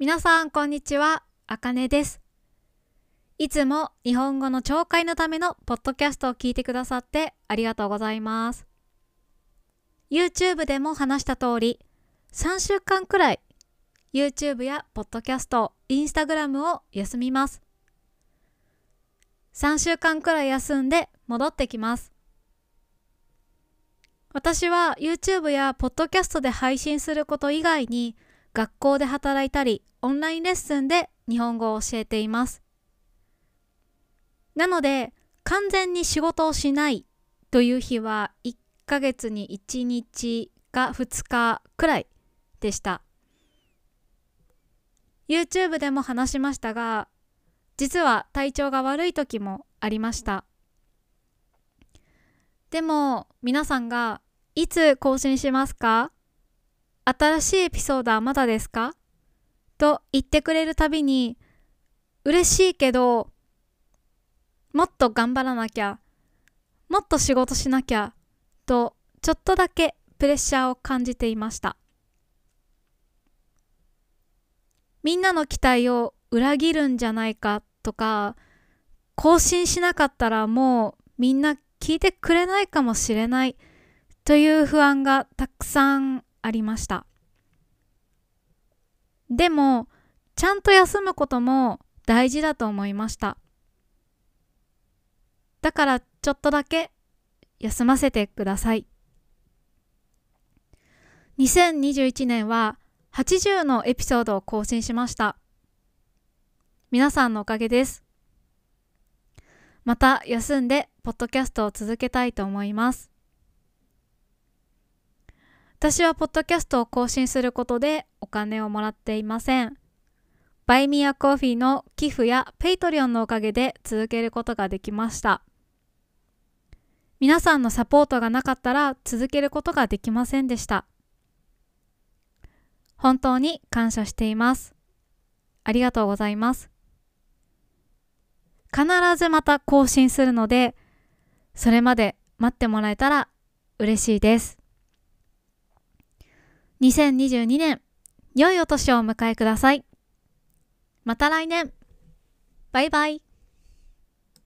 皆さん、こんにちは。あかねです。いつも日本語の聴解のためのポッドキャストを聞いてくださってありがとうございます。YouTube でも話した通り、3週間くらい YouTube やポッドキャスト、Instagram を休みます。3週間くらい休んで戻ってきます。私は YouTube やポッドキャストで配信すること以外に学校で働いたりオンラインレッスンで日本語を教えています。なので完全に仕事をしないという日は1ヶ月に1日か2日くらいでした。YouTube でも話しましたが実は体調が悪い時もありました。でも皆さんがいつ更新しますか？新しいエピソードはまだですか？と言ってくれるたびに嬉しいけどもっと頑張らなきゃもっと仕事しなきゃとちょっとだけプレッシャーを感じていました。みんなの期待を裏切るんじゃないかとか更新しなかったらもうみんな聞いてくれないかもしれないという不安がたくさんありました。でもちゃんと休むことも大事だと思いました。だからちょっとだけ休ませてください。2021年は80のエピソードを更新しました。皆さんのおかげです。また休んでポッドキャストを続けたいと思います。私はポッドキャストを更新することでお金をもらっていません。 Buy Me a Coffee の寄付や Patreon のおかげで続けることができました。皆さんのサポートがなかったら続けることができませんでした。本当に感謝しています。ありがとうございます。必ずまた更新するので、それまで待ってもらえたら嬉しいです。2022年、良いお年をお迎えください。また来年。バイバイ。